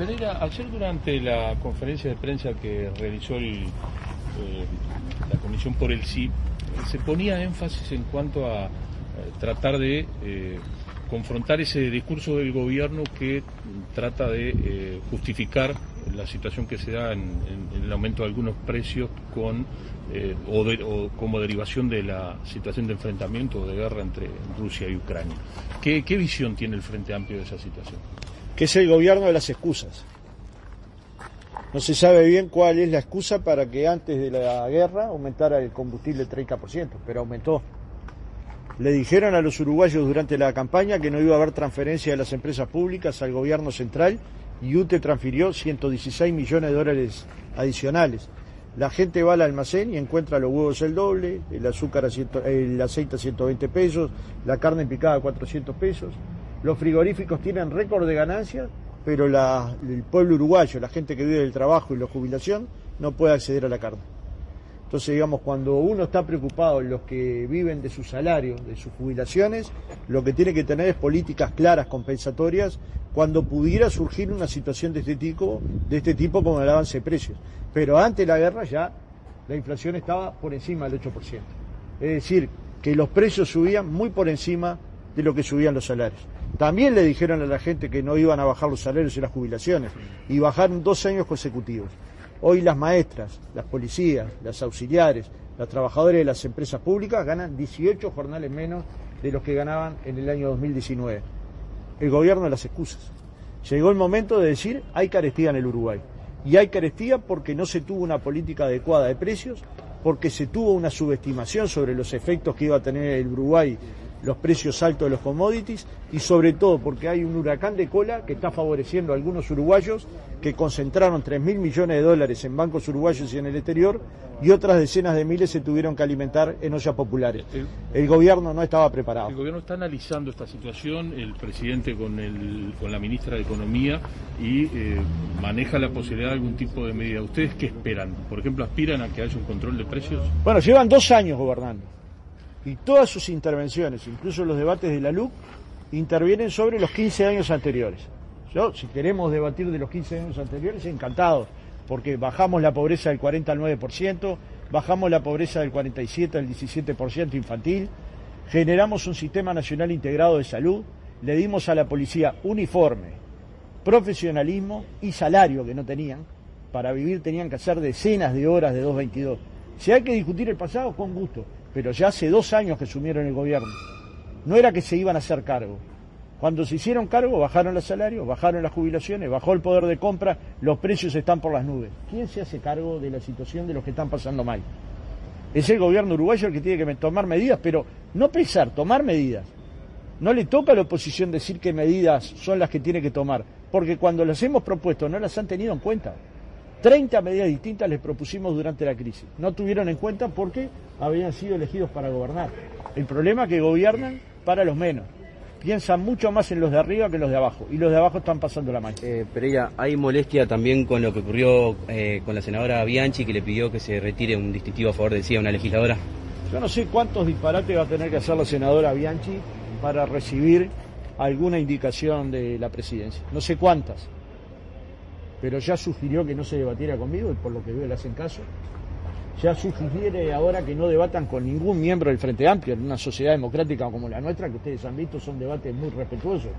Pereira, ayer durante la conferencia de prensa que realizó eh, la Comisión por el sí, se ponía énfasis en cuanto a eh, tratar de eh, confrontar ese discurso del gobierno que trata de justificar la situación que se da en, el aumento de algunos precios con o, como derivación de la situación de enfrentamiento o de guerra entre Rusia y Ucrania. ¿Qué, ¿Qué visión tiene el Frente Amplio de esa situación? Que es el gobierno de las excusas no se sabe bien cuál es la excusa para que antes de la guerra aumentara el combustible 30%, pero aumentó. Le dijeron a los uruguayos durante la campaña que no iba a haber transferencia de las empresas públicas al gobierno central y UTE transfirió 116 millones de dólares adicionales. La gente va al almacén y encuentra los huevos el doble, el azúcar a el aceite a 120 pesos, la carne picada a 400 pesos. Los frigoríficos tienen récord de ganancias pero el pueblo uruguayo, la gente que vive del trabajo y la jubilación, no puede acceder a la carne. Entonces, digamos, cuando uno está preocupado en los que viven de su salario, de sus jubilaciones, lo que tiene que tener es políticas claras, compensatorias, cuando pudiera surgir una situación de este tipo, de este tipo como el avance de precios. Pero antes de la guerra ya la inflación estaba por encima del 8%. Es decir, que los precios subían muy por encima de lo que subían los salarios. También le dijeron a la gente que no iban a bajar los salarios y las jubilaciones, y bajaron dos años consecutivos. Hoy las maestras, las policías, las auxiliares, las trabajadoras de las empresas públicas ganan 18 jornales menos de los que ganaban en el año 2019. El gobierno de las excusas. Llegó el momento de decir hay carestía en el Uruguay. Y hay carestía porque no se tuvo una política adecuada de precios, porque se tuvo una subestimación sobre los efectos que iba a tener el Uruguay los precios altos de los commodities y sobre todo porque hay un huracán de cola que está favoreciendo a algunos uruguayos que concentraron 3 mil millones de dólares en bancos uruguayos y en el exterior y otras decenas de miles se tuvieron que alimentar en ollas populares. El, gobierno no estaba preparado. El gobierno está analizando esta situación, el presidente con, el, con la ministra de Economía y eh, maneja la posibilidad de algún tipo de medida. ¿Ustedes qué esperan? Por ejemplo, ¿aspiran a que haya un control de precios? Bueno, llevan dos años gobernando y todas sus intervenciones, incluso los debates de la LUC, intervienen sobre los 15 años anteriores. Yo, si queremos debatir de los 15 años anteriores, encantado, porque bajamos la pobreza del 40 al 9%, bajamos la pobreza del 47 al 17% infantil, generamos un sistema nacional integrado de salud, le dimos a la policía uniforme, profesionalismo y salario que no tenían. Para vivir tenían que hacer decenas de horas de 222. Si hay que discutir el pasado, con gusto pero ya hace dos años que sumieron el gobierno. No era que se iban a hacer cargo. Cuando se hicieron cargo, bajaron los salarios, bajaron las jubilaciones, bajó el poder de compra, los precios están por las nubes. ¿Quién se hace cargo de la situación de los que están pasando mal? Es el gobierno uruguayo el que tiene que tomar medidas, pero no pensar, tomar medidas. No le toca a la oposición decir qué medidas son las que tiene que tomar, porque cuando las hemos propuesto no las han tenido en cuenta. 30 medidas distintas les propusimos durante la crisis. No tuvieron en cuenta porque habían sido elegidos para gobernar. El problema es que gobiernan para los menos. Piensan mucho más en los de arriba que en los de abajo. Y los de abajo están pasando la mano. Eh, Pereira, hay molestia también con lo que ocurrió eh, con la senadora Bianchi, que le pidió que se retire un distintivo a favor de sí a una legisladora. Yo no sé cuántos disparates va a tener que hacer la senadora Bianchi para recibir alguna indicación de la presidencia. No sé cuántas pero ya sugirió que no se debatiera conmigo, y por lo que veo le hacen caso. Ya sugiere ahora que no debatan con ningún miembro del Frente Amplio en una sociedad democrática como la nuestra, que ustedes han visto son debates muy respetuosos.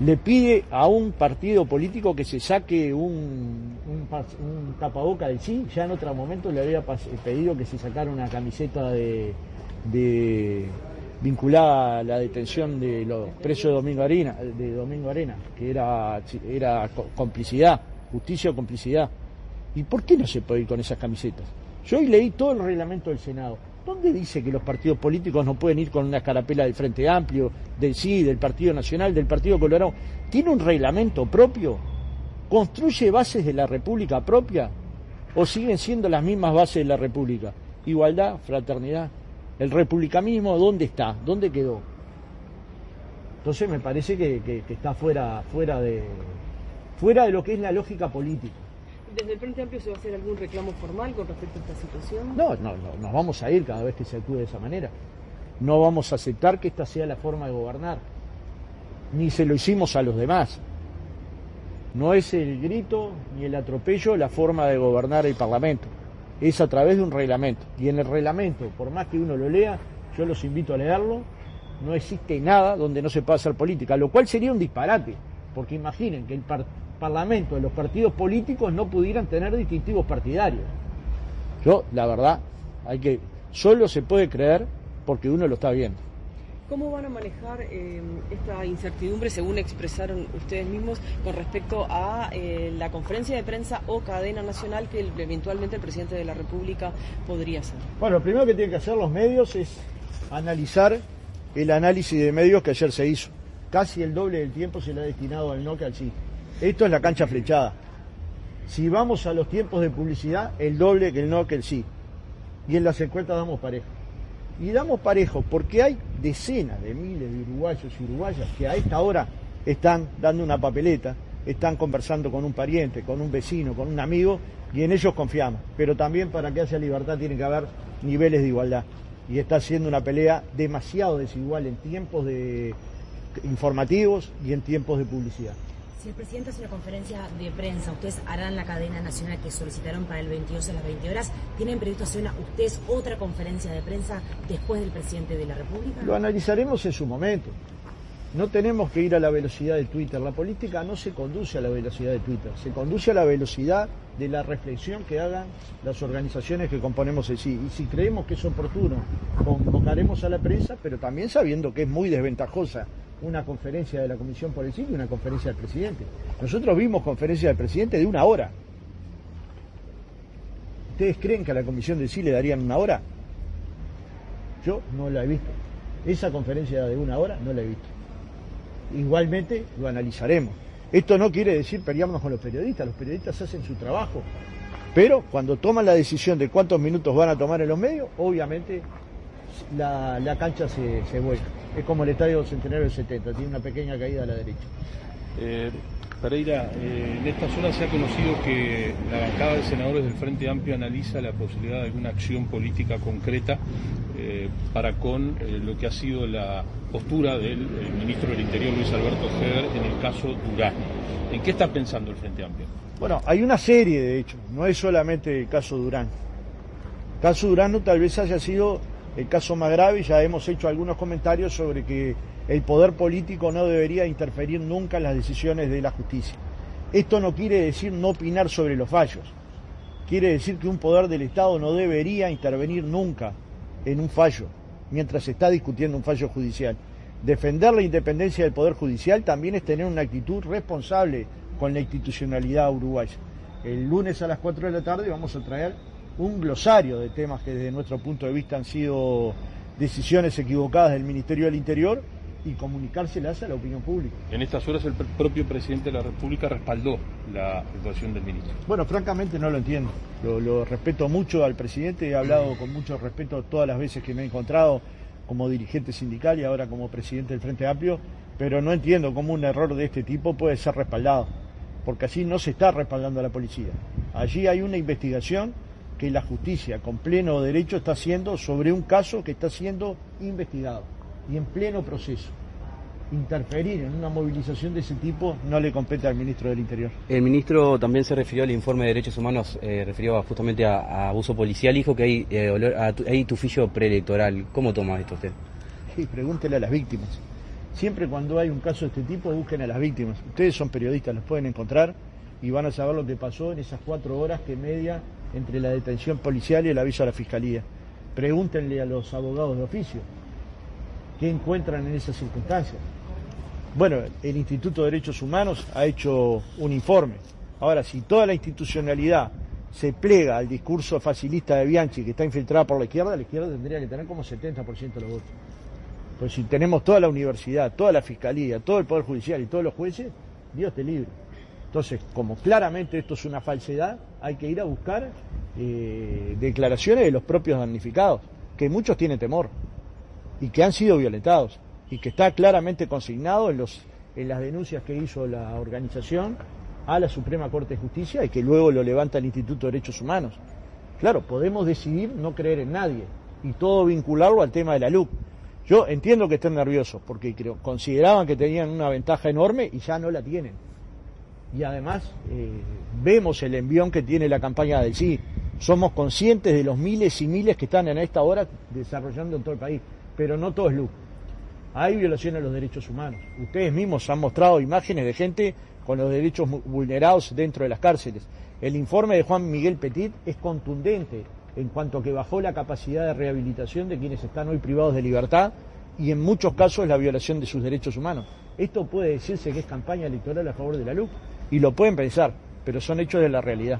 Le pide a un partido político que se saque un, un, tapaboca del sí, ya en otro momento le había pedido que se sacara una camiseta de vinculada a la detención de los presos de Domingo Arena, de Domingo Arena que era, era complicidad, justicia o complicidad. ¿Y por qué no se puede ir con esas camisetas? Yo hoy leí todo el reglamento del Senado. ¿Dónde dice que los partidos políticos no pueden ir con una escarapela del Frente Amplio, del sí, del Partido Nacional, del Partido Colorado? ¿Tiene un reglamento propio? ¿Construye bases de la República propia? ¿O siguen siendo las mismas bases de la República? Igualdad, fraternidad, el republicanismo, ¿dónde está? ¿Dónde quedó? Entonces me parece que, está fuera, fuera, de, fuera de lo que es la lógica política. ¿Desde el Frente Amplio se va a hacer algún reclamo formal con respecto a esta situación? No, no, no, nos vamos a ir cada vez que se actúe de esa manera. No vamos a aceptar que esta sea la forma de gobernar. Ni se lo hicimos a los demás. No es el grito ni el atropello la forma de gobernar el Parlamento. Es a través de un reglamento. Y en el reglamento, por más que uno lo lea, yo los invito a leerlo, no existe nada donde no se pueda hacer política, lo cual sería un disparate, porque imaginen que el Parlamento de los partidos políticos no pudieran tener distintivos partidarios. Yo, la verdad, hay que solo se puede creer porque uno lo está viendo. ¿Cómo van a manejar eh, esta incertidumbre, según expresaron ustedes mismos, con respecto a eh, la conferencia de prensa o cadena nacional que eventualmente el presidente de la República podría hacer? Bueno, lo primero que tienen que hacer los medios es analizar el análisis de medios que ayer se hizo. Casi el doble del tiempo se le ha destinado al no que al sí. Esto es la cancha flechada. Si vamos a los tiempos de publicidad, el doble que el no que el sí. Y en las encuestas damos parejo. Y damos parejo porque hay decenas de miles de uruguayos y uruguayas que a esta hora están dando una papeleta, están conversando con un pariente, con un vecino, con un amigo, y en ellos confiamos. Pero también para que haya libertad tiene que haber niveles de igualdad. Y está siendo una pelea demasiado desigual en tiempos de informativos y en tiempos de publicidad. Si el presidente hace una conferencia de prensa, ustedes harán la cadena nacional que solicitaron para el 22 a las 20 horas. ¿Tienen previsto hacer una, ustedes otra conferencia de prensa después del presidente de la República? Lo analizaremos en su momento. No tenemos que ir a la velocidad de Twitter. La política no se conduce a la velocidad de Twitter, se conduce a la velocidad de la reflexión que hagan las organizaciones que componemos el sí. Y si creemos que es oportuno, convocaremos a la prensa, pero también sabiendo que es muy desventajosa una conferencia de la Comisión por el y una conferencia del presidente. Nosotros vimos conferencia del presidente de una hora. ¿Ustedes creen que a la Comisión del Sí le darían una hora? Yo no la he visto. Esa conferencia de una hora no la he visto. Igualmente lo analizaremos. Esto no quiere decir pelearnos con los periodistas, los periodistas hacen su trabajo. Pero cuando toman la decisión de cuántos minutos van a tomar en los medios, obviamente la, cancha se, se vuelca. Es como el estadio Centenario del 70, tiene una pequeña caída a la derecha. Eh, Pereira, eh, en esta zona se ha conocido que la bancada de senadores del Frente Amplio analiza la posibilidad de alguna acción política concreta eh, para con lo que ha sido la postura del ministro del Interior, Luis Alberto Heder, en el caso Durán. ¿En qué está pensando el Frente Amplio? Bueno, hay una serie de hechos, no es solamente el caso Durán. El caso Durán tal vez haya sido el caso más grave, ya hemos hecho algunos comentarios sobre que el poder político no debería interferir nunca en las decisiones de la justicia. Esto no quiere decir no opinar sobre los fallos, quiere decir que un poder del Estado no debería intervenir nunca en un fallo, mientras se está discutiendo un fallo judicial. Defender la independencia del Poder Judicial también es tener una actitud responsable con la institucionalidad uruguaya. El lunes a las 4 de la tarde vamos a traer un glosario de temas que desde nuestro punto de vista han sido decisiones equivocadas del Ministerio del Interior y comunicárselas a la opinión pública. En estas horas el propio presidente de la República respaldó la actuación del ministro. Bueno, francamente no lo entiendo. Lo, respeto mucho al presidente, he hablado con mucho respeto todas las veces que me he encontrado como dirigente sindical y ahora como presidente del Frente Amplio, pero no entiendo cómo un error de este tipo puede ser respaldado, porque allí no se está respaldando a la policía. Allí hay una investigación que la justicia con pleno derecho está haciendo sobre un caso que está siendo investigado y en pleno proceso. Interferir en una movilización de ese tipo no le compete al ministro del Interior. El ministro también se refirió al informe de derechos humanos, eh, refirió justamente a, abuso policial, dijo que hay, eh, hay tufillo preelectoral. ¿Cómo toma esto usted? Sí, pregúntele a las víctimas. Siempre cuando hay un caso de este tipo, busquen a las víctimas. Ustedes son periodistas, los pueden encontrar y van a saber lo que pasó en esas cuatro horas que media entre la detención policial y el aviso a la fiscalía. Pregúntenle a los abogados de oficio qué encuentran en esas circunstancias. Bueno, el Instituto de Derechos Humanos ha hecho un informe. Ahora, si toda la institucionalidad se plega al discurso facilista de Bianchi, que está infiltrada por la izquierda, la izquierda tendría que tener como 70% de los votos. Pues si tenemos toda la universidad, toda la fiscalía, todo el Poder Judicial y todos los jueces, Dios te libre. Entonces, como claramente esto es una falsedad, hay que ir a buscar eh, declaraciones de los propios damnificados, que muchos tienen temor y que han sido violentados y que está claramente consignado en, los, en las denuncias que hizo la organización a la Suprema Corte de Justicia y que luego lo levanta el Instituto de Derechos Humanos. Claro, podemos decidir no creer en nadie y todo vincularlo al tema de la LUC. Yo entiendo que estén nerviosos porque creo, consideraban que tenían una ventaja enorme y ya no la tienen y además eh, vemos el envión que tiene la campaña del sí. Somos conscientes de los miles y miles que están en esta hora desarrollando en todo el país, pero no todo es luz. Hay violaciones a los derechos humanos. Ustedes mismos han mostrado imágenes de gente con los derechos vulnerados dentro de las cárceles. El informe de Juan Miguel Petit es contundente en cuanto a que bajó la capacidad de rehabilitación de quienes están hoy privados de libertad y en muchos casos la violación de sus derechos humanos. Esto puede decirse que es campaña electoral a favor de la luz y lo pueden pensar, pero son hechos de la realidad.